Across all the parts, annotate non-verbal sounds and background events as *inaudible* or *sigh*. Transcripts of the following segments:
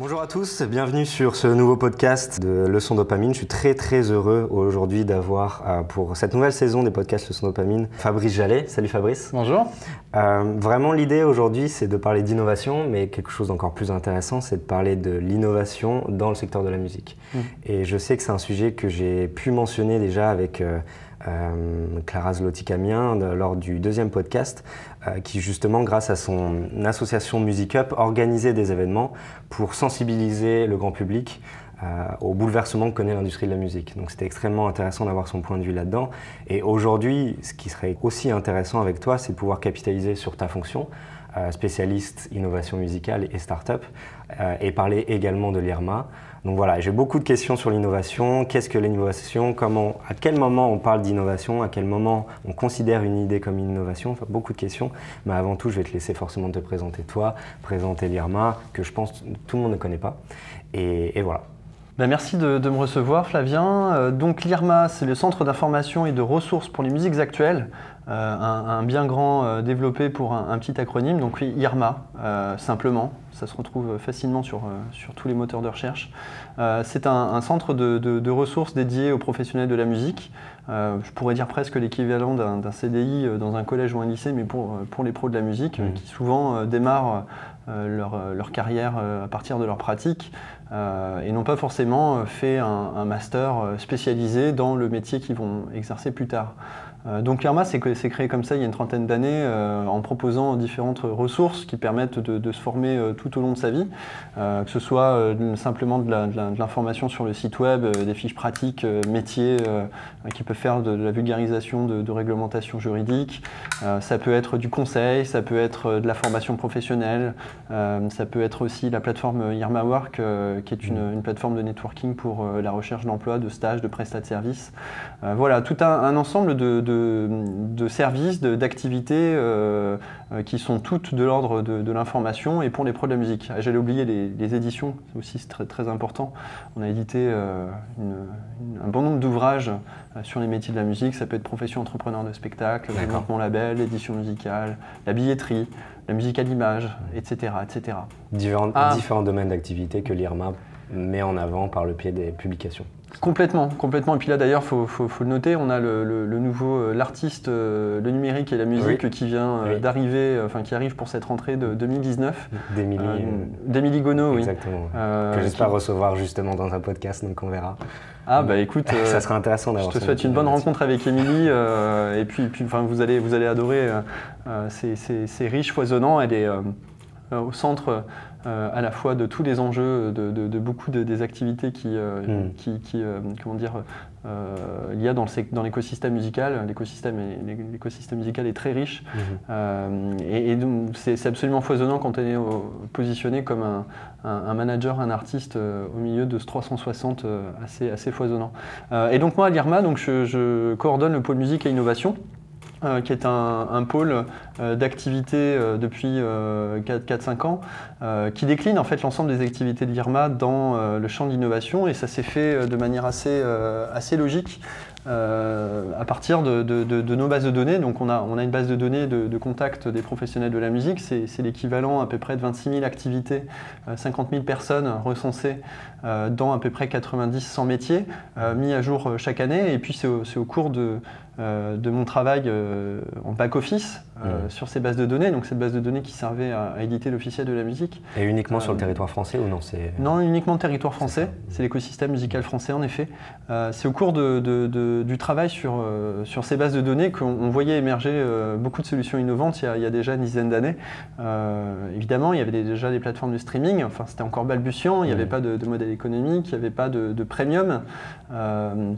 Bonjour à tous, bienvenue sur ce nouveau podcast de Leçon Dopamine. Je suis très très heureux aujourd'hui d'avoir euh, pour cette nouvelle saison des podcasts Leçon Dopamine Fabrice Jallet. Salut Fabrice. Bonjour. Euh, vraiment l'idée aujourd'hui c'est de parler d'innovation, mais quelque chose d'encore plus intéressant c'est de parler de l'innovation dans le secteur de la musique. Mmh. Et je sais que c'est un sujet que j'ai pu mentionner déjà avec... Euh, Clara Zloty-Camien lors du deuxième podcast, qui justement, grâce à son association Music Up, organisait des événements pour sensibiliser le grand public euh, au bouleversement que connaît l'industrie de la musique. Donc c'était extrêmement intéressant d'avoir son point de vue là-dedans. Et aujourd'hui, ce qui serait aussi intéressant avec toi, c'est de pouvoir capitaliser sur ta fonction, spécialiste innovation musicale et start-up, et parler également de l'IRMA. Donc voilà, j'ai beaucoup de questions sur l'innovation. Qu'est-ce que l'innovation? Comment, à quel moment on parle d'innovation? À quel moment on considère une idée comme une innovation? Enfin, Beaucoup de questions. Mais avant tout, je vais te laisser forcément te présenter toi, présenter l'IRMA, que je pense tout le monde ne connaît pas. Et, voilà. Ben merci de, me recevoir, Flavien. Euh, donc l'IRMA, c'est le Centre d'information et de ressources pour les musiques actuelles. Euh, un, bien grand euh, développé pour un, petit acronyme, donc IRMA, euh, simplement. Ça se retrouve facilement sur, sur tous les moteurs de recherche. c'est un, centre de, ressources dédié aux professionnels de la musique. je pourrais dire presque l'équivalent d'un CDI dans un collège ou un lycée, mais pour, pour les pros de la musique, mmh. qui souvent démarrent leur, leur, carrière à partir de leur pratique et n'ont pas forcément fait un, master spécialisé dans le métier qu'ils vont exercer plus tard. Euh, donc l'IRMA, c'est créé comme ça il y a une trentaine d'années euh, en proposant différentes ressources qui permettent de, se former euh, tout au long de sa vie, que ce soit simplement de l'information sur le site web, des fiches pratiques, métiers qui peuvent faire de, la vulgarisation de, réglementation juridique, ça peut être du conseil, ça peut être de la formation professionnelle, ça peut être aussi la plateforme IRMA Work qui est une, plateforme de networking pour la recherche d'emploi, de stages, de prestats de services. voilà, tout un ensemble de de, services, d'activités euh, euh, qui sont toutes de l'ordre de, l'information et pour les pros de la musique. Ah, j'allais oublier les, éditions, c'est aussi très, très important. On a édité euh, un bon nombre d'ouvrages sur les métiers de la musique. Ça peut être profession entrepreneur de spectacle, développement label, l'édition musicale, la billetterie, la musique à l'image, etc. etc. Différents, ah. différents domaines d'activité que l'IRMA met en avant par le pied des publications. Complètement, complètement. Et puis là d'ailleurs, il faut, le noter, on a le, nouveau, euh, l'artiste, euh, le numérique et la musique qui vient euh, d'arriver, enfin qui arrive pour cette rentrée de 2019. D'Emilie Gonneau, oui. Exactement. que j'espère recevoir justement dans un podcast, donc on verra. Ah bah écoute, *laughs* ça sera intéressant d'avoir. Je te souhaite une bonne rencontre avec Émilie et puis, puis enfin, vous allez, vous allez adorer. c'est riche, foisonnant. Elle est au centre euh, à la fois de tous les enjeux, de, beaucoup des activités qui, euh, qui, euh, comment dire, il y a dans l'écosystème musical. L'écosystème musical est très riche hmm. et, donc c'est absolument foisonnant quand on est positionné comme un, manager, un artiste au milieu de ce 360 assez, assez foisonnant. et donc moi à l'IRMA, donc je, je coordonne le pôle musique et innovation. Euh, qui est un, pôle euh, d'activité euh, depuis 4-5 ans, qui décline en fait l'ensemble des activités de l'IRMA dans le champ de l'innovation et ça s'est fait de manière assez, assez logique. à partir de, nos bases de données. Donc on a, on a une base de données de, contact des professionnels de la musique, c'est l'équivalent à peu près de 26 000 activités, 50 000 personnes recensées dans à peu près 90-100 métiers, mis à jour chaque année. Et puis c'est au, cours de, euh, de mon travail euh, en back-office euh, sur ces bases de données, donc cette base de données qui servait à, éditer l'officiel de la musique. Et uniquement sur le territoire français ou non Non, uniquement le territoire français, c'est l'écosystème musical français en effet. c'est au cours de, du travail sur, sur ces bases de données qu'on voyait émerger beaucoup de solutions innovantes il y a, déjà une dizaine d'années. évidemment, il y avait déjà des plateformes de streaming, enfin c'était encore balbutiant, il n'y avait pas de, modèle économique, il n'y avait pas de, premium.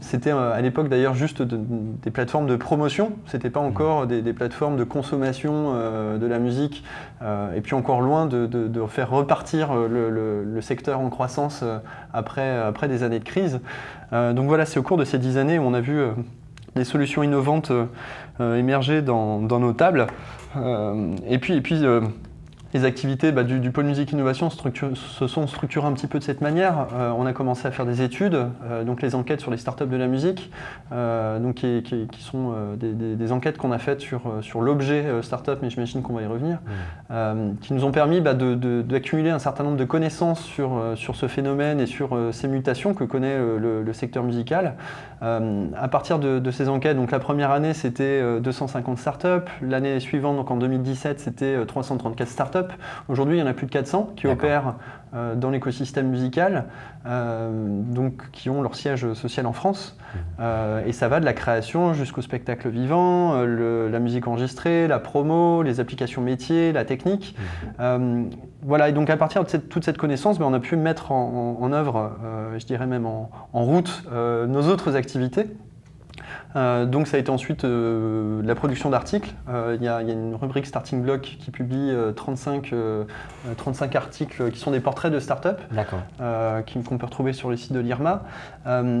c'était à l'époque d'ailleurs juste des plateformes de promotion, c'était pas encore des, plateformes de consommation euh, de la musique, euh, et puis encore loin de, faire repartir euh, le, secteur en croissance après, après des années de crise. donc voilà, c'est au cours de ces dix années où on a vu des solutions innovantes émerger dans, nos tables. et puis, et puis les activités bah, du, pôle musique innovation se sont structurées un petit peu de cette manière. Euh, on a commencé à faire des études, euh, donc les enquêtes sur les startups de la musique, euh, donc qui, sont des, enquêtes qu'on a faites sur, sur l'objet startup, mais j'imagine qu'on va y revenir, mmh. qui nous ont permis bah, d'accumuler un certain nombre de connaissances sur, sur ce phénomène et sur ces mutations que connaît le, secteur musical. à partir de, ces enquêtes, donc la première année c'était 250 startups, l'année suivante, donc en 2017, c'était 334 startups. Aujourd'hui, il y en a plus de 400 qui opèrent euh, dans l'écosystème musical, euh, donc qui ont leur siège social en France. Mmh. Euh, et ça va de la création jusqu'au spectacle vivant, la musique enregistrée, la promo, les applications métiers, la technique. Mmh. voilà, et donc à partir de toute cette connaissance, ben, on a pu mettre en, œuvre, je dirais même en route, nos autres activités. Euh, donc ça a été ensuite euh, la production d'articles. Euh, il y, a une rubrique Starting Block qui publie 35, 35 articles qui sont des portraits de start-up qu'on peut retrouver sur le site de l'IRMA.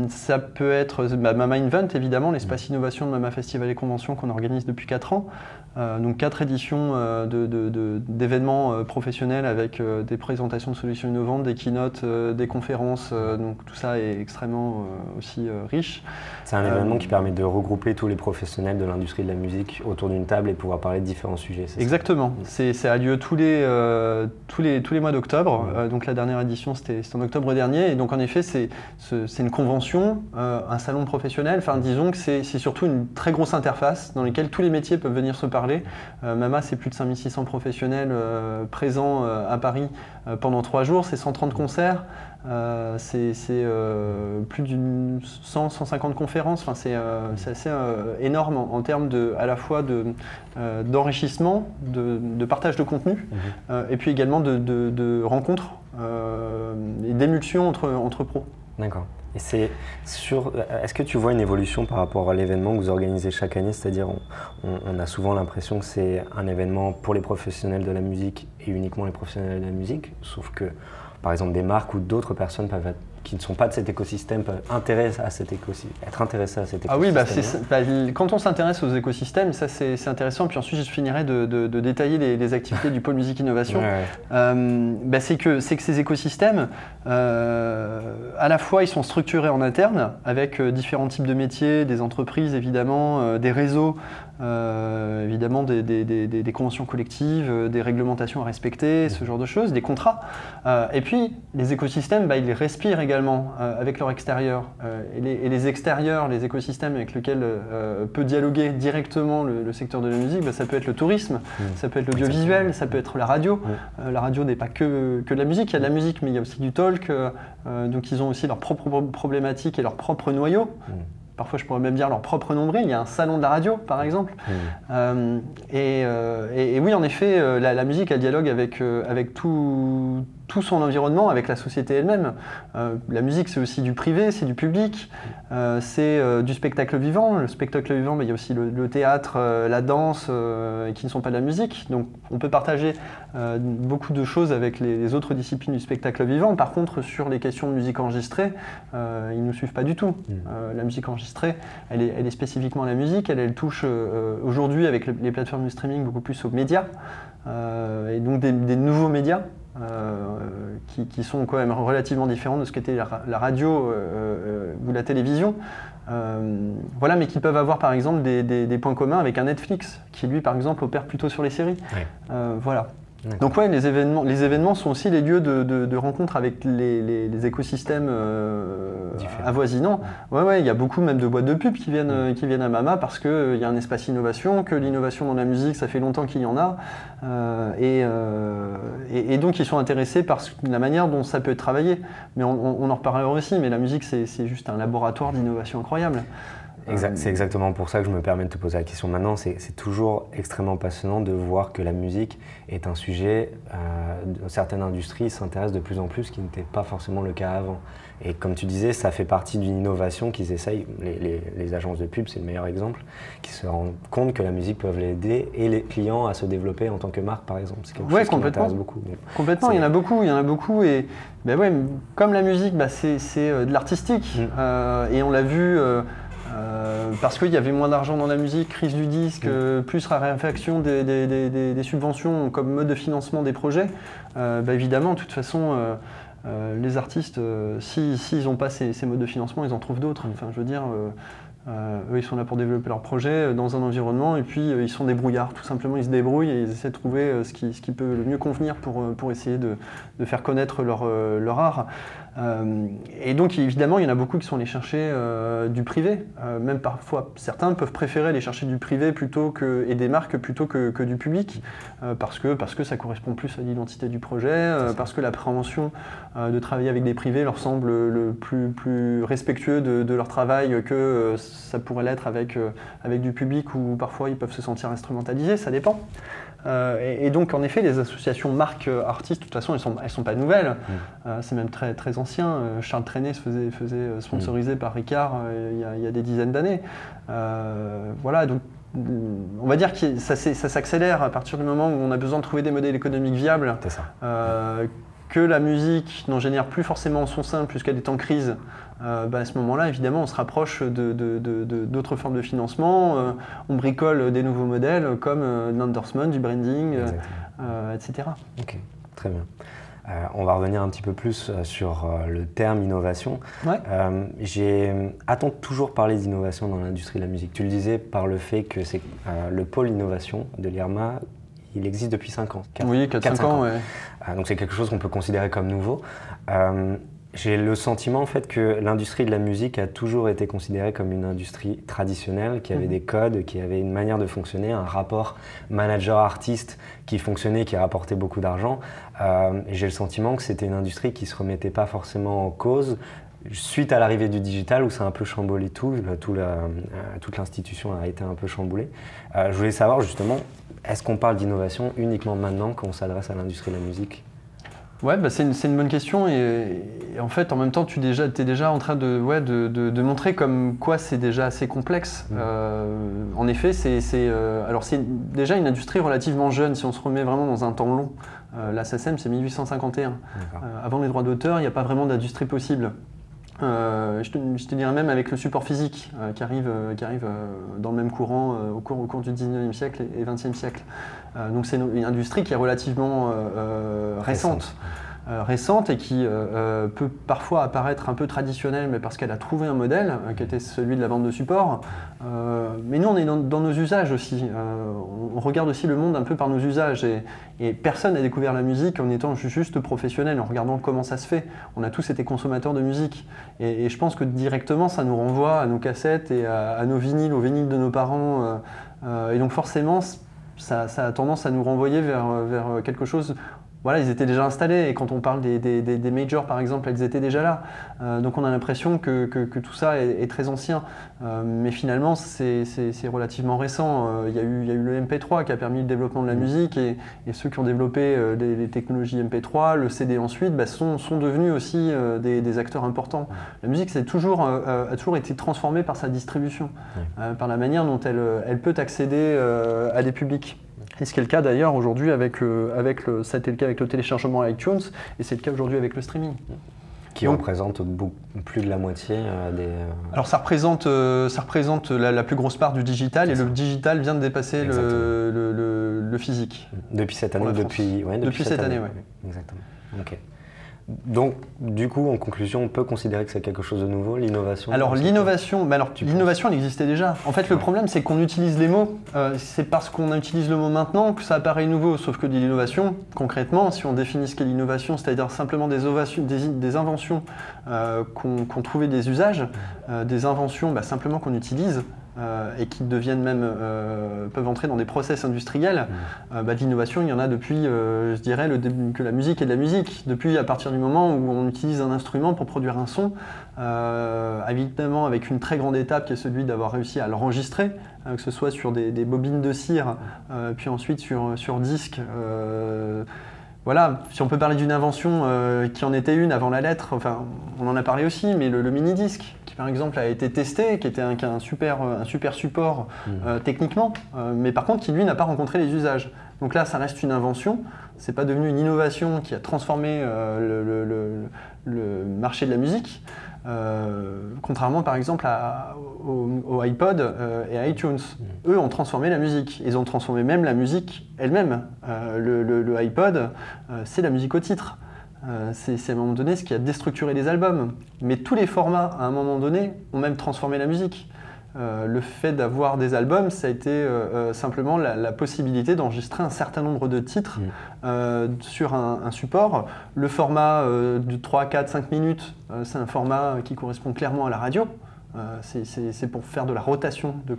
ça peut être bah, Mama Invent, évidemment, l'espace mm. innovation de Mama Festival et Convention qu'on organise depuis 4 ans. Donc quatre éditions d'événements professionnels avec des présentations de solutions innovantes, des keynotes, des conférences. donc tout ça est extrêmement aussi riche. C'est un événement qui permet de regrouper tous les professionnels de l'industrie de la musique autour d'une table et pouvoir parler de différents sujets. Exactement. C'est, ça a lieu tous les, euh, tous les, tous les mois d'octobre. Euh, donc la dernière édition, c'était, en octobre dernier. Et donc en effet, c'est, c'est une convention, euh, un salon professionnel. Enfin, disons que c'est, surtout une très grosse interface dans laquelle tous les métiers peuvent venir se parler. Mama, c'est plus de 5600 professionnels présents à Paris pendant trois jours. C'est 130 concerts. Euh, c'est euh, plus d'une 100, 150 conférences. Enfin, c'est euh, assez énorme en, termes de, à la fois d'enrichissement, de, de, partage de contenu, mhm. et puis également de, rencontres et d'émulsion entre, entre pros. D'accord. Et c'est sur. Est-ce que tu vois une évolution par rapport à l'événement que vous organisez chaque année? C'est-à-dire, on, a souvent l'impression que c'est un événement pour les professionnels de la musique et uniquement les professionnels de la musique, sauf que par exemple des marques ou d'autres personnes peuvent qui ne sont pas de cet écosystème peuvent à cet écosystème, être intéressés à cet écosystème. Ah oui, bah, bah quand on s'intéresse aux écosystèmes, ça c'est intéressant. Puis ensuite, je finirai de, détailler les, activités du pôle musique innovation. Euh, bah, c'est que, que ces écosystèmes, euh, à la fois, ils sont structurés en interne avec euh, différents types de métiers, des entreprises évidemment, des réseaux euh, évidemment des, conventions collectives, euh, des réglementations à respecter, ce genre de choses, des contrats. Euh, et puis les écosystèmes, bah, ils respirent également avec leur extérieur. Et les, extérieurs, les écosystèmes avec lesquels peut dialoguer directement le, secteur de la musique, bah, ça peut être le tourisme, mmh. ça peut être l'audiovisuel, ça peut être la radio. la radio n'est pas que, que de la musique, il y a de la musique, mais il y a aussi du talk. donc ils ont aussi leurs propres problématiques et leurs propres noyaux. Mmh parfois je pourrais même dire leur propre nombril. Il y a un salon de la radio, par exemple. Mmh. Euh, euh, et, oui, en effet, euh, la, musique, elle dialogue avec, avec tout, tout son environnement avec la société elle-même. Euh, la musique, c'est aussi du privé, c'est du public, euh, c'est euh, du spectacle vivant. Le spectacle vivant, mais il y a aussi le, théâtre, la danse, qui ne sont pas de la musique. Donc on peut partager beaucoup de choses avec les, autres disciplines du spectacle vivant. Par contre, sur les questions de musique enregistrée, ils ne nous suivent pas du tout. Mmh. la musique enregistrée, elle est, elle est, spécifiquement la musique, elle, elle touche aujourd'hui avec les plateformes de streaming beaucoup plus aux médias. et donc des nouveaux médias euh, qui, sont quand même relativement différents de ce qu'était la, radio euh, euh, ou la télévision. voilà, mais qui peuvent avoir par exemple des, points communs avec un Netflix, qui lui par exemple opère plutôt sur les séries. voilà. Donc ouais, les événements, les événements sont aussi les lieux de, de, rencontre avec les, écosystèmes euh, avoisinants. Ouais, ouais, il y a beaucoup même de boîtes de pub qui viennent, qui viennent à Mama parce qu'il euh, y a un espace innovation, que l'innovation dans la musique, ça fait longtemps qu'il y en a. Euh, et, et, donc ils sont intéressés par la manière dont ça peut être travaillé. Mais on, on en reparlera aussi, mais la musique, c'est juste un laboratoire d'innovation incroyable. C'est exactement pour ça que je me permets de te poser la question maintenant. C'est toujours extrêmement passionnant de voir que la musique est un sujet, euh, certaines industries s'intéressent de plus en plus, ce qui n'était pas forcément le cas avant. Et comme tu disais, ça fait partie d'une innovation qu'ils essayent, les, agences de pub, c'est le meilleur exemple, qui se rendent compte que la musique peut l'aider et les clients à se développer en tant que marque, par exemple. C'est quelque chose qui m'intéresse beaucoup. Complètement, il y en a beaucoup, il y en a beaucoup. Et ben ouais, comme la musique, bah, c'est euh, de l'artistique. Mm. Euh, et on l'a vu... Euh, parce qu'il y avait moins d'argent dans la musique, crise du disque, mm. plus raréfaction des, des, subventions comme mode de financement des projets, bah, évidemment, de toute façon, les artistes, s'ils n'ont pas ces, ces, modes de financement, ils en trouvent d'autres. Enfin, je veux dire, euh, eux, ils sont là pour développer leur projet euh, dans un environnement et puis euh, ils sont débrouillards, tout simplement. Ils se débrouillent et ils essaient de trouver ce qui, ce, qui, peut le mieux convenir pour, pour essayer de, de faire connaître leur, leur art. Euh, et donc évidemment, il y en a beaucoup qui sont allés chercher euh, du privé. Euh, même parfois, certains peuvent préférer aller chercher du privé plutôt que, et des marques plutôt que, que du public, parce, que, parce que ça correspond plus à l'identité du projet, parce que l'appréhension de travailler avec des privés leur semble le plus, plus respectueux de, de leur travail que ça pourrait l'être avec, avec du public où parfois ils peuvent se sentir instrumentalisés, ça dépend. Euh, et, donc, en effet, les associations marques euh, artistes, de toute façon, elles ne sont, elles sont pas nouvelles. Mm. Euh, c'est même très, très ancien. Charles Trenet se faisait, faisait sponsoriser par Ricard il y, a, des dizaines d'années. voilà, donc on va dire que ça, ça s'accélère à partir du moment où on a besoin de trouver des modèles économiques viables. Ça que la musique n'en génère plus forcément en son sein puisqu'elle est en crise, euh, bah, à ce moment-là, évidemment, on se rapproche d'autres formes de financement. Euh, on bricole des nouveaux modèles comme euh, l'endorsement, du branding, etc. Ok, très bien. on va revenir un petit peu plus sur le terme innovation. A-t-on toujours parlé d'innovation dans l'industrie de la musique Tu le disais par le fait que c'est le pôle innovation de l'IRMA il existe depuis 5 ans. oui, 4-5 ans, ouais. Ah, donc c'est quelque chose qu'on peut considérer comme nouveau. Euh, j'ai le sentiment en fait que l'industrie de la musique a toujours été considérée comme une industrie traditionnelle, qui avait mhm. des codes, qui avait une manière de fonctionner, un rapport manager-artiste qui fonctionnait, qui rapportait beaucoup d'argent. Euh, j'ai le sentiment que c'était une industrie qui ne se remettait pas forcément en cause, suite à l'arrivée du digital où ça a un peu chamboulé tout, tout la, euh, toute l'institution a été un peu chamboulée. Euh, je voulais savoir justement, est-ce qu'on parle d'innovation uniquement maintenant quand on s'adresse à l'industrie de la musique? Ouais, bah c'est une, une, bonne question et, en fait en même temps tu déjà, es déjà en train de, ouais, de, de, montrer comme quoi c'est déjà assez complexe. Mmh. Euh, en effet, c'est alors c'est déjà une industrie relativement jeune si on se remet vraiment dans un temps long. la SACEM c'est 1851. avant les droits d'auteur, il n'y a pas vraiment d'industrie possible. Euh, je, te, dirais même avec le support physique euh, qui arrive, euh, qui arrive dans le même courant au, cours, au cours du 19e siècle et 20e siècle. donc c'est une, industrie qui est relativement récente. Euh, récente et qui euh, euh, peut parfois apparaître un peu traditionnelle, mais parce qu'elle a trouvé un modèle qui était celui de la vente de support. mais nous, on est dans, nos usages aussi. on regarde aussi le monde un peu par nos usages. Et, personne n'a découvert la musique en étant juste professionnel, en regardant comment ça se fait. On a tous été consommateurs de musique. Et, je pense que directement, ça nous renvoie à nos cassettes et à, nos vinyles, aux vinyles de nos parents. et donc forcément, ça, a tendance à nous renvoyer vers, vers quelque chose voilà, ils étaient déjà installés et quand on parle des, des, majors par exemple, elles étaient déjà là. Euh, donc on a l'impression que, que, tout ça est, très ancien. Euh, mais finalement, c'est relativement récent. Euh, il y, a eu, y, a eu le MP3 qui a permis le développement de la mmh. musique et, et ceux qui ont développé les, technologies MP3, le CD ensuite, bah, sont, sont, devenus aussi des, acteurs importants. La musique toujours, a toujours été transformée par sa distribution, par la manière dont elle, elle peut accéder à des publics. Et ce qui est le cas d'ailleurs aujourd'hui avec, euh, avec le, ça a été le cas avec le téléchargement iTunes et c'est le cas aujourd'hui avec le streaming. Qui représente plus de la moitié euh, des. Euh, Alors ça représente, ça représente la, plus grosse part du digital et le digital vient de dépasser le, le, le, physique. Depuis cette année, depuis, ouais, depuis, cette, année, oui. Exactement. Ok. Donc, du coup, en conclusion, on peut considérer que c'est quelque chose de nouveau, l'innovation Alors, l'innovation, bah alors, l'innovation, elle existait déjà. En fait, le problème, c'est qu'on utilise les mots. Euh, c'est parce qu'on utilise le mot maintenant que ça apparaît nouveau. Sauf que l'innovation, concrètement, si on définit ce qu'est l'innovation, c'est-à-dire simplement des, des, inventions euh, qu'on trouvait des usages, euh, des inventions bah, simplement qu'on utilise, euh, et qui deviennent même, euh, peuvent entrer dans des process industriels, mmh. euh, bah, de l'innovation, il y en a depuis, je dirais, le début, que la musique est de la musique. Depuis, à partir du moment où on utilise un instrument pour produire un son, évidemment avec une très grande étape qui est celui d'avoir réussi à l'enregistrer, que ce soit sur des, bobines de cire, puis ensuite sur, sur disque voilà, si on peut parler d'une invention qui en était une avant la lettre, enfin, on en a parlé aussi, mais le mini-disque, par exemple a été testé, qui était un, super, un super support mmh. euh, techniquement, euh, mais par contre qui lui n'a pas rencontré les usages. Donc là, ça reste une invention, c'est pas devenu une innovation qui a transformé euh, le, marché de la musique, contrairement par exemple au, iPod et à iTunes. Eux ont transformé la musique. Ils ont transformé même la musique elle-même. le, iPod, c'est la musique au titre. c'est à un moment donné ce qui a déstructuré les albums. Mais tous les formats, à un moment donné, ont même transformé la musique. Euh, le fait d'avoir des albums, ça a été euh, euh, simplement la, possibilité d'enregistrer un certain nombre de titres mm. sur un, support. Le format de 3, 4, 5 minutes, c'est un format qui correspond clairement à la radio. c'est pour faire de la rotation de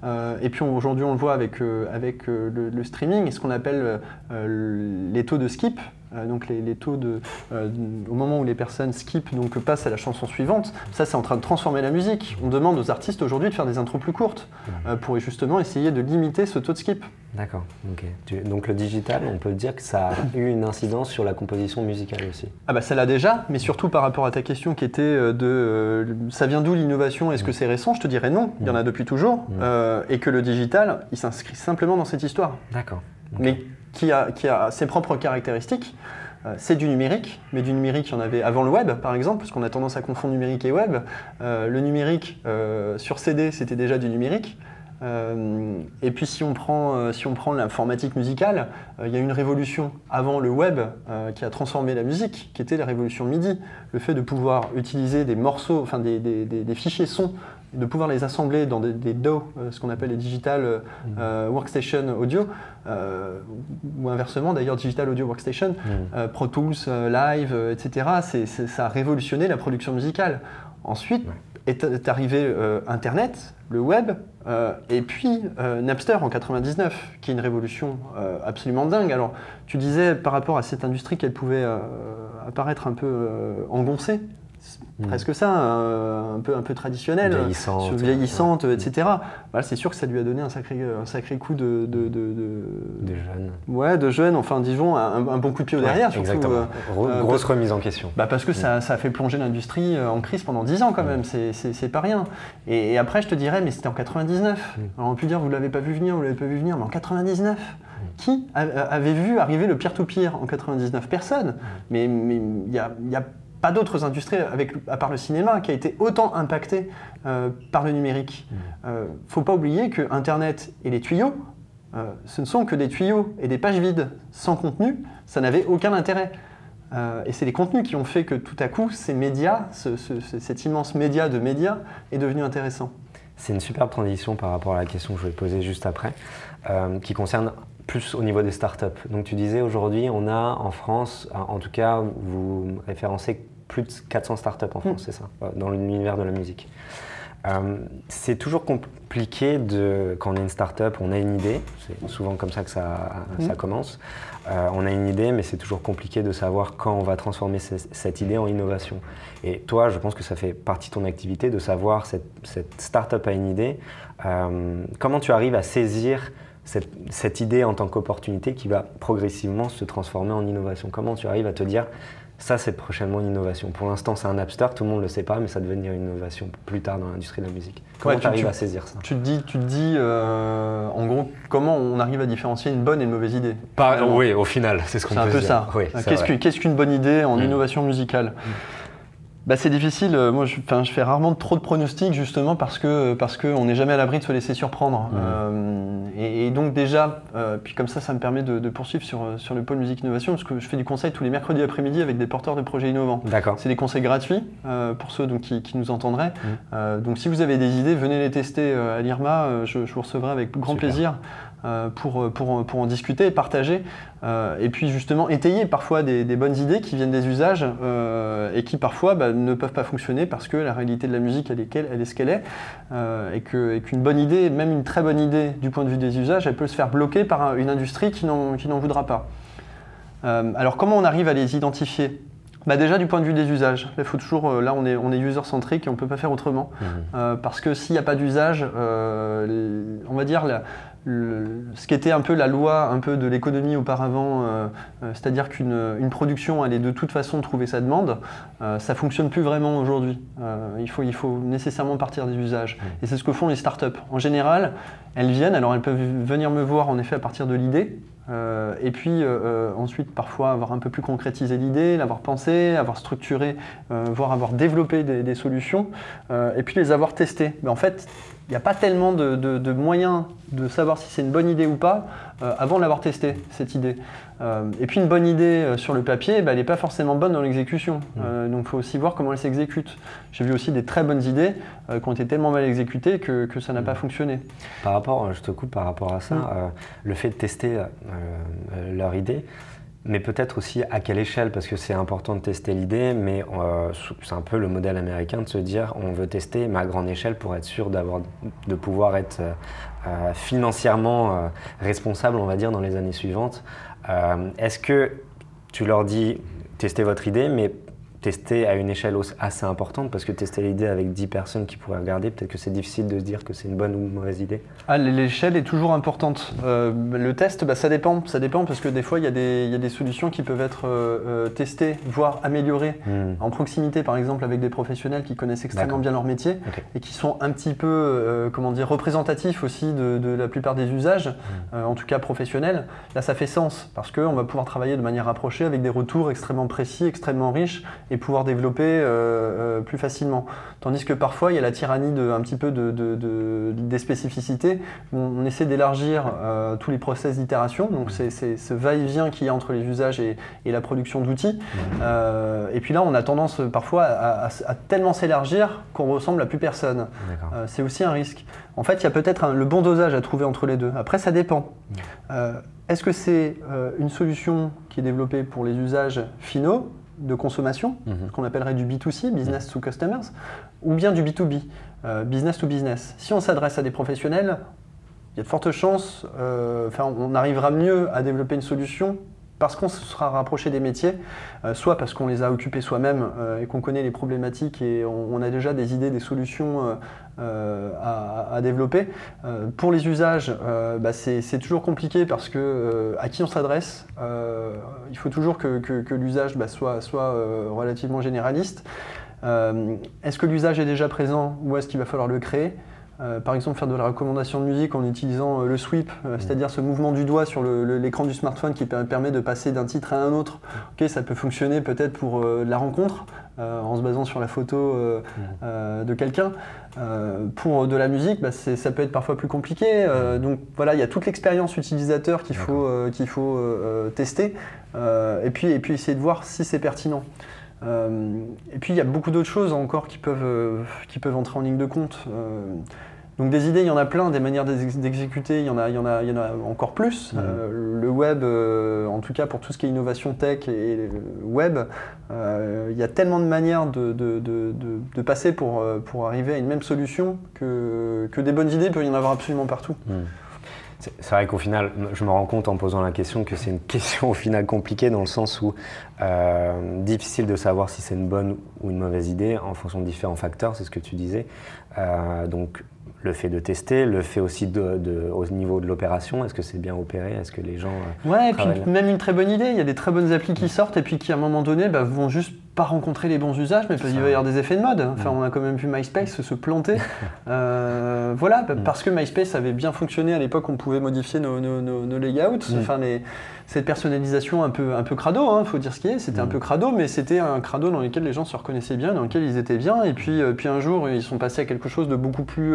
playlists. et puis aujourd'hui, on le voit avec, avec le, le, streaming, ce qu'on appelle les taux de skip. Euh, donc les, taux de, euh, au moment où les personnes skippent, donc passent à la chanson suivante, ça c'est en train de transformer la musique. On demande aux artistes aujourd'hui de faire des intros plus courtes euh, pour justement essayer de limiter ce taux de skip. D'accord. Donc le digital, on peut dire que ça a eu une incidence sur la composition musicale aussi. Ah bah ça l'a déjà, mais surtout par rapport à ta question qui était de ça vient d'où l'innovation? Est-ce que c'est récent? Je te dirais non, il y en a depuis toujours, et que le digital, il s'inscrit simplement dans cette histoire. D'accord. Mais qui a, ses propres caractéristiques. Euh, c'est du numérique, mais du numérique, il y en avait avant le web, par exemple, parce qu'on a tendance à confondre numérique et web. Euh, le numérique, euh, sur CD, c'était déjà du numérique. et puis si on prend, si on prend l'informatique musicale, il y a une révolution avant le web qui a transformé la musique, qui était la révolution MIDI. Le fait de pouvoir utiliser des morceaux, enfin des, des fichiers sons de pouvoir les assembler dans des, DAW, euh, ce qu'on appelle les Digital euh, mm. euh, Workstation Audio, ou inversement d'ailleurs Digital Audio Workstation, mm. Pro Tools, Live, etc. ça a révolutionné la production musicale. Ensuite est, arrivé Internet, le web, et puis Napster en 99, qui est une révolution absolument dingue. Alors, tu disais par rapport à cette industrie qu'elle pouvait apparaître un peu engoncée. Hmm. presque ça, un, peu, un peu traditionnel, vieillissante, vieillissante etc. c'est sûr que ça lui a donné un sacré, un sacré coup de, de, de, de jeunes. Ouais, de jeunes, enfin disons un, bon coup de pied au derrière. surtout, exactement. Euh, grosse remise en question. Bah parce que ça, hmm. ça, a fait plonger l'industrie euh, en crise pendant 10 ans quand hmm. même, c'est pas rien. Et, après je te dirais, mais c'était en 99. Alors on peut dire, vous l'avez pas vu venir, vous l'avez pas vu venir, mais en 99 qui avait vu arriver le pire-to-pire en 99 Personne. Mais il y a, y a pas d'autres industries, avec, à part le cinéma, qui a été autant impacté euh, par le numérique. Il mmh. ne euh, faut pas oublier que Internet et les tuyaux, euh, ce ne sont que des tuyaux et des pages vides sans contenu. Ça n'avait aucun intérêt. et c'est les contenus qui ont fait que tout à coup, ces médias, cet immense média de médias, est devenu intéressant. C'est une superbe transition par rapport à la question que je vais poser juste après, qui concerne plus au niveau des startups. Donc tu disais aujourd'hui, on a en France, en tout cas, vous référencez plus de 400 startups en France, mm. c'est ça, dans l'univers de la musique. Euh, c'est toujours compliqué de, quand on est une startup, on a une idée, c'est souvent comme ça que ça, mm. commence. Euh, on a une idée, mais c'est toujours compliqué de savoir quand on va transformer cette idée en innovation. Et toi, je pense que ça fait partie de ton activité de savoir cette, cette startup a une idée. Euh, comment tu arrives à saisir cette, cette idée en tant qu'opportunité qui va progressivement se transformer en innovation Comment tu arrives à te dire ça, c'est prochainement une innovation? Pour l'instant, c'est un Napster, tout le monde ne le sait pas, mais ça va devenir une innovation plus tard dans l'industrie de la musique. Comment tu arrives à saisir ça? Tu te dis, tu te dis euh, en gros, comment on arrive à différencier une bonne et une mauvaise idée? Oui, au final, c'est ce qu'on peut dire. C'est un peu ça. Qu'est-ce qu'une bonne idée en mm. innovation musicale? Mm bah, c'est difficile. Euh, moi, je, je, fais rarement trop de pronostics justement parce que parce qu'on n'est jamais à l'abri de se laisser surprendre. Mmh. Euh, et, donc déjà, euh, puis comme ça, ça me permet de, poursuivre sur, sur le pôle musique innovation parce que je fais du conseil tous les mercredis après-midi avec des porteurs de projets innovants. D'accord. C'est des conseils gratuits pour ceux donc, qui, qui nous entendraient. Mmh. donc si vous avez des idées, venez les tester à l'IRMA. Je, vous recevrai avec grand plaisir. Euh, pour, pour, pour, en discuter partager. Euh, et puis justement étayer parfois des, bonnes idées qui viennent des usages euh, et qui parfois bah, ne peuvent pas fonctionner parce que la réalité de la musique elle est, elle est ce qu'elle est et qu'une bonne idée, même une très bonne idée du point de vue des usages, elle peut se faire bloquer par une industrie qui n'en voudra pas. alors comment on arrive à les identifier? Bah déjà du point de vue des usages, il faut toujours, là on est, on est user-centrique et on ne peut pas faire autrement. Mmh. parce que s'il n'y a pas d'usage, on va dire la, ce qui était un peu la loi un peu de l'économie auparavant, euh, euh, c'est-à-dire qu'une production allait de toute façon trouver sa demande, euh, ça fonctionne plus vraiment aujourd'hui. il, faut, il faut nécessairement partir des usages. Mmh. Et c'est ce que font les startups. En général, elles viennent, alors elles peuvent venir me voir en effet à partir de l'idée, et puis ensuite parfois avoir un peu plus concrétisé l'idée, l'avoir pensé, avoir structuré, voire avoir développé des, solutions, et puis les avoir testées. Mais en fait, il n'y a pas tellement de, moyens de savoir si c'est une bonne idée ou pas euh, avant de l'avoir testé, cette idée. Euh, et puis une bonne idée euh, sur le papier, bah, elle n'est pas forcément bonne dans l'exécution. Mm. donc il faut aussi voir comment elle s'exécute. J'ai vu aussi des très bonnes idées qui ont été tellement mal exécutées que, ça n'a mm. pas fonctionné. Par rapport, je te coupe par rapport à ça, mm. le fait de tester leur idée, mais peut-être aussi à quelle échelle, parce que c'est important de tester l'idée, mais euh, c'est un peu le modèle américain de se dire on veut tester, mais à grande échelle pour être sûr de pouvoir être euh, euh, financièrement responsable, on va dire, dans les années suivantes. Est-ce que tu leur dis testez votre idée, mais tester à une échelle assez importante parce que tester l'idée avec 10 personnes qui pourraient regarder, peut-être que c'est difficile de se dire que c'est une bonne ou une mauvaise idée. Ah, l'échelle est toujours importante. Euh, le test, bah, ça dépend. Ça dépend parce que des fois, il y, a des, solutions qui peuvent être euh, euh, testées, voire améliorées hmm. en proximité, par exemple, avec des professionnels qui connaissent extrêmement bien leur métier et qui sont un petit peu, comment dire, représentatifs aussi de, la plupart des usages, hmm. en tout cas professionnels. Là, ça fait sens parce qu'on va pouvoir travailler de manière rapprochée avec des retours extrêmement précis, extrêmement riches et pouvoir développer euh, euh, plus facilement. Tandis que parfois, il y a la tyrannie de, un petit peu de, des spécificités. On, essaie d'élargir euh, tous les process d'itération, donc c'est ce va-et-vient qu'il y a entre les usages et, la production d'outils. et puis là, on a tendance parfois à, tellement s'élargir qu'on ressemble à plus personne. c'est aussi un risque. En fait, il y a peut-être le bon dosage à trouver entre les deux. Après, ça dépend. Est-ce que c'est une solution qui est développée pour les usages finaux de consommation, mhm. ce qu'on appellerait du B2C, business to customers, ou bien du B2B, euh, business to business. Si on s'adresse à des professionnels, il y a de fortes chances, euh, on arrivera mieux à développer une solution parce qu'on se sera rapproché des métiers, euh, soit parce qu'on les a occupés soi-même euh, et qu'on connaît les problématiques et on, a déjà des idées, des solutions euh, à, développer. pour les usages, bah, c'est toujours compliqué parce que à qui on s'adresse, il faut toujours que, l'usage bah, soit, soit relativement généraliste. est-ce que l'usage est déjà présent ou est-ce qu'il va falloir le créer? Euh, par exemple, faire de la recommandation de musique en utilisant euh, le sweep, euh, mm. c'est-à-dire ce mouvement du doigt sur l'écran du smartphone qui permet de passer d'un titre à un autre. Ok, ça peut fonctionner peut-être pour la rencontre, en se basant sur la photo mm. de quelqu'un. pour de la musique, bah, ça peut être parfois plus compliqué. donc voilà, il y a toute l'expérience utilisateur qu'il faut, qu'il faut tester, et, puis, et puis essayer de voir si c'est pertinent. Et puis il y a beaucoup d'autres choses encore qui peuvent, qui peuvent entrer en ligne de compte. Donc des idées, il y en a plein, des manières d'exécuter, il, y en a, il, y en a, il y en a encore plus. Euh, le web, euh, en tout cas pour tout ce qui est innovation tech et, web, euh, il y a tellement de manières de, de, de, de passer pour, pour, arriver à une même solution que, que, des bonnes idées, il peut y en avoir absolument partout. Hmm. C'est vrai qu'au final, je me rends compte en posant la question que c'est une *laughs* question au final compliquée dans le sens où difficile de savoir si c'est une bonne ou une mauvaise idée en fonction de différents facteurs, c'est ce que tu disais. donc le fait de tester, le fait aussi de, au niveau de l'opération, est-ce que c'est bien opéré? Est-ce que les gens. Euh, ouais, et puis même une très bonne idée, il y a des très bonnes applis qui sortent et puis qui à un moment donné bah, vont juste pas rencontrer les bons usages, mais il va y avoir des effets de mode. Enfin, mm. on a quand même vu MySpace se planter. *laughs* Euh, voilà, mm. parce que MySpace avait bien fonctionné à l'époque, on pouvait modifier nos, nos, layouts. Mm. Enfin, les, cette personnalisation un peu, un peu crado, il hein, faut dire ce qui est. C'était un peu crado, mais c'était un crado dans lequel les gens se reconnaissaient bien, dans lequel ils étaient bien. Et puis, euh, puis un jour, ils sont passés à quelque chose de beaucoup plus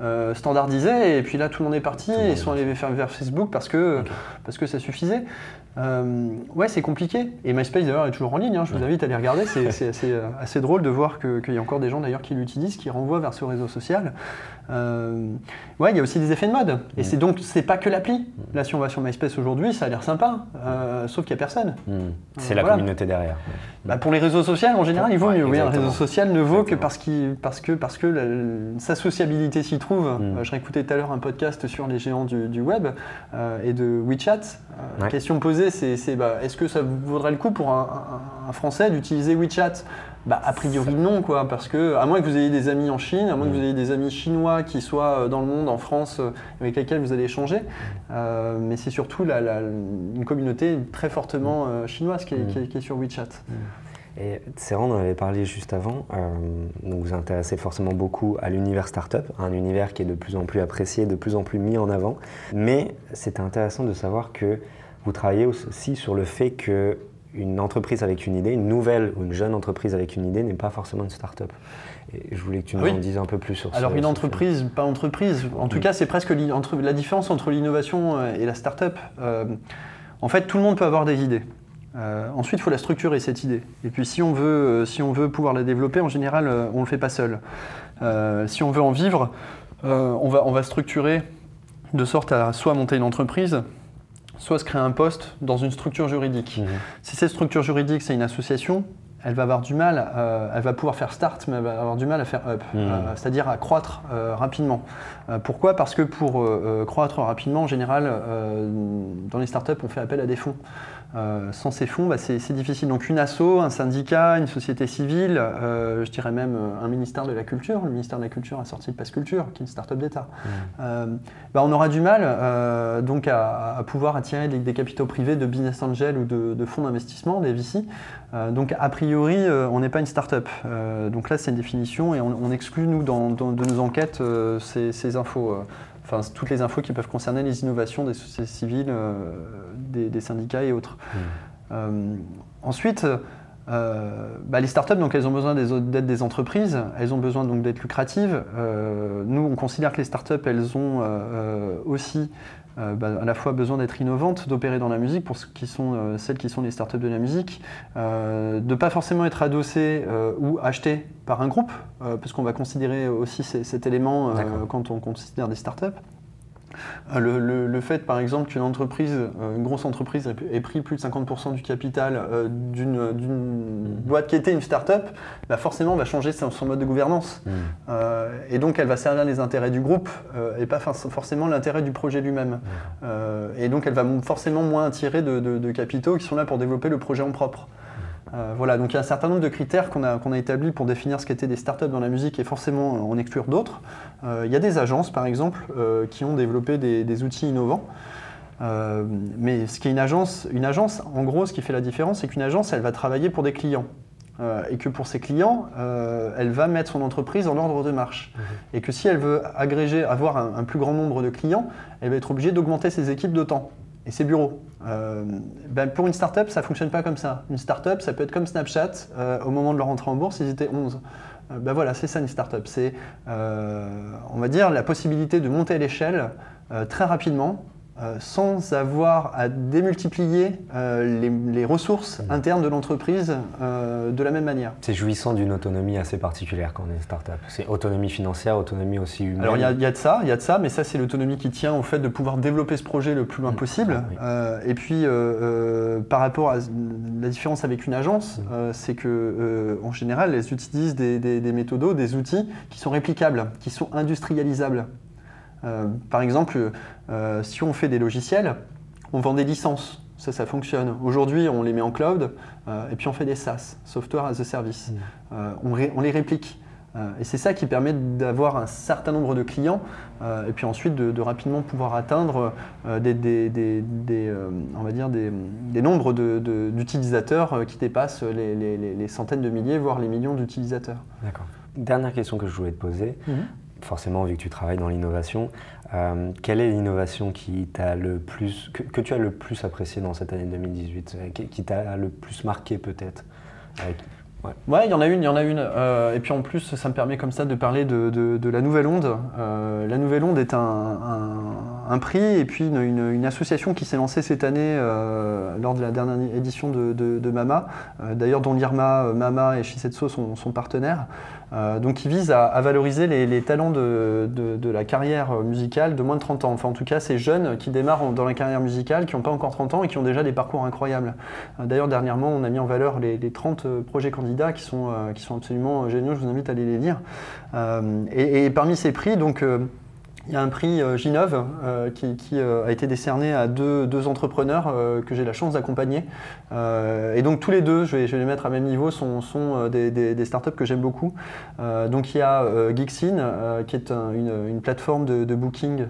euh, standardisé. Et puis là, tout le monde est parti. Et ils sont allés vers, vers Facebook parce que, parce que ça suffisait. Ouais, c'est compliqué. Et MySpace d'ailleurs est toujours en ligne. Hein. je vous invite à aller regarder. C'est assez, euh, assez, drôle de voir qu'il y a encore des gens d'ailleurs qui l'utilisent, qui renvoient vers ce réseau social. Euh, ouais, il y a aussi des effets de mode. Et c'est donc c'est pas que l'appli. Là, si on va sur MySpace aujourd'hui, ça a l'air sympa, sauf qu'il y a personne. Hmm. C'est la communauté derrière. Bah, pour les réseaux sociaux, en général, il vaut mieux. Oui, un réseau social ne vaut que parce, parce que parce que sa sociabilité s'y trouve. Hmm. je réécoutais tout à l'heure un podcast sur les géants du, web et de WeChat. Question posée c'est bah, est-ce que ça vaudrait le coup pour un, Français d'utiliser WeChat? Bah, a priori non, quoi, parce que à moins que vous ayez des amis en Chine, à moins que vous mm. ayez des amis chinois qui soient euh, dans le monde, en France, euh, avec lesquels vous allez échanger, euh, mais c'est surtout une communauté très fortement chinoise qui est, mm. sur WeChat. Mm. Et Céran, on avait parlé juste avant, donc vous intéressez forcément beaucoup à l'univers startup, un univers qui est de plus en plus apprécié, de plus en plus mis en avant, mais c'était intéressant de savoir que vous travaillez aussi sur le fait que une entreprise avec une idée, une nouvelle ou une jeune entreprise avec une idée n'est pas forcément une start-up. Et je voulais que tu nous en dises un peu plus sur ça. Alors une entreprise, pas entreprise. En tout cas, c'est presque la différence entre l'innovation euh, et la start-up. Euh, en fait, tout le monde peut avoir des idées. Euh, ensuite, il faut la structurer, cette idée. Et puis, si on veut, si on veut pouvoir la développer, en général, on ne le fait pas seul. si on veut en vivre, on, va, on va structurer de sorte à soit monter une entreprise, soit se créer un poste dans une structure juridique. Mmh. Si cette structure juridique, c'est une association, elle va avoir du mal, euh, elle va pouvoir faire start, mais elle va avoir du mal à faire up, mmh. euh, c'est-à-dire à croître euh, rapidement. pourquoi? Parce que pour croître rapidement, en général, dans les startups, on fait appel à des fonds. Sans ces fonds, bah, c'est difficile. Donc une asso, un syndicat, une société civile, je dirais même un ministère de la Culture. Le ministère de la Culture a sorti le Pass Culture, qui est une start-up d'État. Mmh. Bah, on aura du mal donc à, pouvoir attirer des, capitaux privés de business angel ou de, fonds d'investissement, des VC. donc a priori, on n'est pas une start-up. donc là, c'est une définition et on, exclut, nous, dans, de nos enquêtes, ces, ces infos enfin, toutes les infos qui peuvent concerner les innovations des sociétés civiles, euh, des, syndicats et autres. Mmh. Euh, ensuite, euh, bah, les startups, donc, elles ont besoin d'être des entreprises, elles ont besoin donc d'être lucratives. nous, on considère que les startups, elles ont aussi euh, bah, à la fois besoin d'être innovantes, d'opérer dans la musique pour ce qui sont, euh, celles qui sont les startups de la musique, euh, de ne pas forcément être adossées ou achetées par un groupe, parce qu'on va considérer aussi cet élément quand on considère des startups. Euh, le, fait, par exemple, qu'une entreprise, euh, une grosse entreprise ait pris plus de 50% du capital euh, d'une boîte qui était une start-up, bah forcément va changer son, mode de gouvernance. Mmh. et donc elle va servir les intérêts du groupe et pas forcément l'intérêt du projet lui-même. Mmh. et donc elle va forcément moins attirer de, capitaux qui sont là pour développer le projet en propre. Euh, voilà, donc il y a un certain nombre de critères qu'on a, établis pour définir ce qu'étaient des startups dans la musique et forcément en exclure d'autres. Euh, il y a des agences, par exemple, euh, qui ont développé des, outils innovants. mais ce qui est une agence, une agence, en gros, ce qui fait la différence, c'est qu'une agence, elle va travailler pour des clients. et que pour ses clients, elle va mettre son entreprise en ordre de marche. Mmh. Et que si elle veut agréger, avoir un, un, plus grand nombre de clients, elle va être obligée d'augmenter ses équipes de temps et ses bureaux. Euh, ben pour une startup, ça ne fonctionne pas comme ça. Une startup, ça peut être comme Snapchat, euh, au moment de leur entrée en bourse, ils étaient 11. Euh, ben voilà, c'est ça une startup. C'est, on va dire, la possibilité de monter à l'échelle très rapidement euh, sans avoir à démultiplier euh, les, ressources mmh. internes de l'entreprise euh, de la même manière. C'est jouissant d'une autonomie assez particulière quand on est une start-up. C'est autonomie financière, autonomie aussi humaine. Alors il y, a de ça, il y a de ça, mais ça c'est l'autonomie qui tient au fait de pouvoir développer ce projet le plus loin mmh. possible. Ah et puis par rapport à la différence avec une agence, mmh. c'est que en général elles utilisent des, des, des méthodos, des outils qui sont réplicables, qui sont industrialisables. Euh, par exemple, euh, si on fait des logiciels, on vend des licences. Ça, ça fonctionne. Aujourd'hui, on les met en cloud euh, et puis on fait des SaaS, Software as a Service. Mmh. On, les réplique. et c'est ça qui permet d'avoir un certain nombre de clients et puis ensuite de, rapidement pouvoir atteindre des, on va dire des, nombres d'utilisateurs qui dépassent les, centaines de milliers, voire les millions d'utilisateurs. D'accord. Dernière question que je voulais te poser. Mmh forcément, vu que tu travailles dans l'innovation, euh, quelle est l'innovation qui t'a le plus, que, tu as le plus apprécié dans cette année 2018, euh, qui, t'a le plus marqué peut-être Ouais. il y en a une, il y en a une. Euh, et puis en plus, ça me permet comme ça de parler de, la Nouvelle Onde. la Nouvelle Onde est un, prix et puis une, association qui s'est lancée cette année lors de la dernière édition de, Mama, d'ailleurs dont l'IRMA, Mama et Shisetsu sont, partenaires. Euh, donc qui vise à, valoriser les, talents de, la carrière musicale de moins de 30 ans. Enfin en tout cas ces jeunes qui démarrent dans la carrière musicale, qui n'ont pas encore 30 ans et qui ont déjà des parcours incroyables. Euh, d'ailleurs dernièrement on a mis en valeur les, 30 euh, projets candidats qui sont, qui sont absolument géniaux, je vous invite à aller les lire. et, parmi ces prix, donc il y a un prix euh, Ginov euh, qui, euh, a été décerné à deux, entrepreneurs que j'ai la chance d'accompagner. et donc tous les deux, je vais, les mettre à même niveau, sont, des, startups que j'aime beaucoup. donc il y a Geeksin, qui est une, plateforme de, booking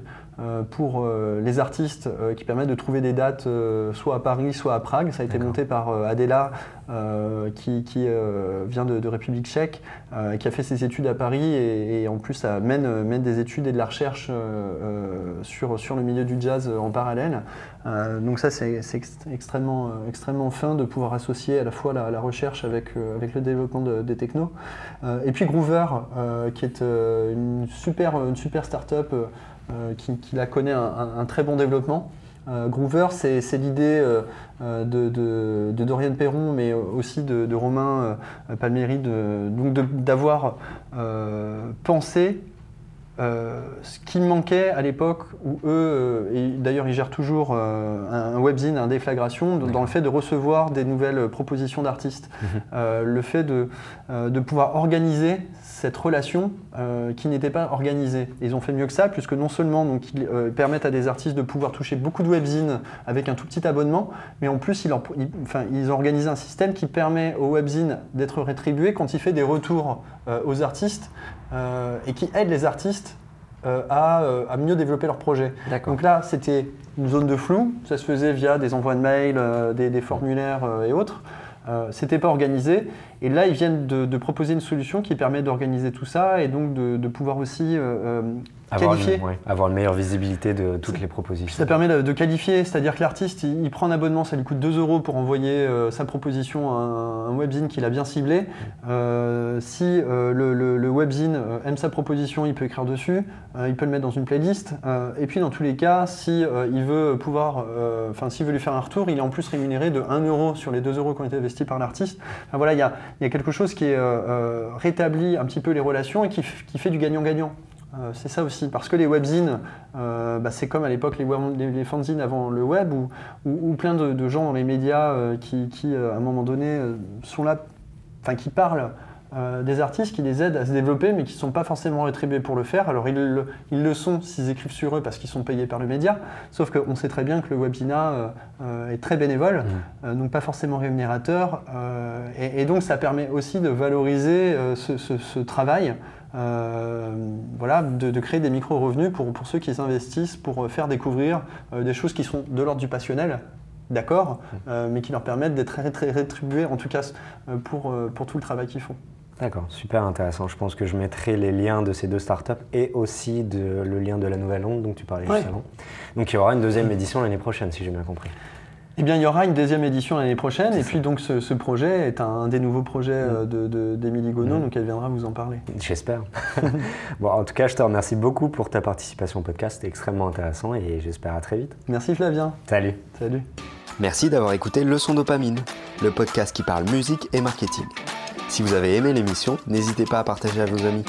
pour les artistes qui permettent de trouver des dates soit à Paris, soit à Prague. Ça a été monté par Adela, qui, vient de, République tchèque, qui a fait ses études à Paris et, en plus ça mène, mène, des études et de la recherche sur, sur le milieu du jazz en parallèle. donc ça c'est extrêmement, extrêmement fin de pouvoir associer à la fois la, recherche avec, avec le développement des technos. et puis Groover, qui est une super, une super start-up qui, la connaît un, très bon développement. Groover, c'est l'idée de, Dorian Perron, mais aussi de, Romain Palmieri, d'avoir pensé ce qui manquait à l'époque où eux, et d'ailleurs ils gèrent toujours un, webzine, un déflagration, dans le fait de recevoir des nouvelles propositions d'artistes. Mhm. le fait de, de pouvoir organiser cette relation euh, qui n'était pas organisée. ils ont fait mieux que ça, puisque non seulement donc, ils euh, permettent à des artistes de pouvoir toucher beaucoup de webzines avec un tout petit abonnement, mais en plus ils, enfin, ils ont organisé un système qui permet au webzine d'être rétribué quand il fait des retours euh, aux artistes et qui aide les artistes à, à, mieux développer leur projet. Donc là, c'était une zone de flou, ça se faisait via des envois de mails, des, des, formulaires et autres. Euh, c'était pas organisé. Et là, ils viennent de, proposer une solution qui permet d'organiser tout ça et donc de, pouvoir aussi euh, euh, avoir Une, avoir une meilleure visibilité de toutes les propositions. Ça permet de, qualifier, c'est-à-dire que l'artiste, il, prend un abonnement, ça lui coûte 2 euros pour envoyer euh, sa proposition à un, webzine qu'il a bien ciblé. Euh, si euh, le, webzine aime sa proposition, il peut écrire dessus, il peut le mettre dans une playlist. et puis dans tous les cas, si il veut pouvoir, enfin s'il veut lui faire un retour, il est en plus rémunéré de 1 euro sur les 2 euros qui ont été investis par l'artiste. voilà, il y a, quelque chose qui est rétabli un petit peu les relations et qui fait du gagnant-gagnant. Euh, c'est ça aussi, parce que les webzines, euh, bah, c'est comme à l'époque les, fanzines avant le web, où, plein de, gens dans les médias euh, qui, à un moment donné, sont là, enfin qui parlent des artistes, qui les aident à se développer, mais qui ne sont pas forcément rétribués pour le faire. Alors ils, le sont s'ils écrivent sur eux parce qu'ils sont payés par le média, sauf qu'on sait très bien que le webzina est très bénévole, mmh. donc pas forcément rémunérateur, et, donc ça permet aussi de valoriser ce travail. Euh, voilà, de, créer des micro-revenus pour, pour ceux qui s'investissent pour faire découvrir euh, des choses qui sont de l'ordre du passionnel, d'accord, euh, mais qui leur permettent d'être rétribués, en tout cas pour, pour tout le travail qu'ils font. D'accord, super intéressant. Je pense que je mettrai les liens de ces deux startups et aussi de, le lien de la Nouvelle Onde dont tu parlais juste avant. Donc il y aura une deuxième édition l'année prochaine, si j'ai bien compris. Eh bien, il y aura une deuxième édition l'année prochaine. Et puis, donc, ce, projet est un, des nouveaux projets euh, d'Émilie de, Gonneau, mm. donc elle viendra vous en parler. J'espère. *laughs* bon, en tout cas, je te remercie beaucoup pour ta participation au podcast. C'était extrêmement intéressant et j'espère à très vite. Merci Flavien. Salut. Salut. Merci d'avoir écouté Leçon Dopamine, le podcast qui parle musique et marketing. Si vous avez aimé l'émission, n'hésitez pas à partager à vos amis.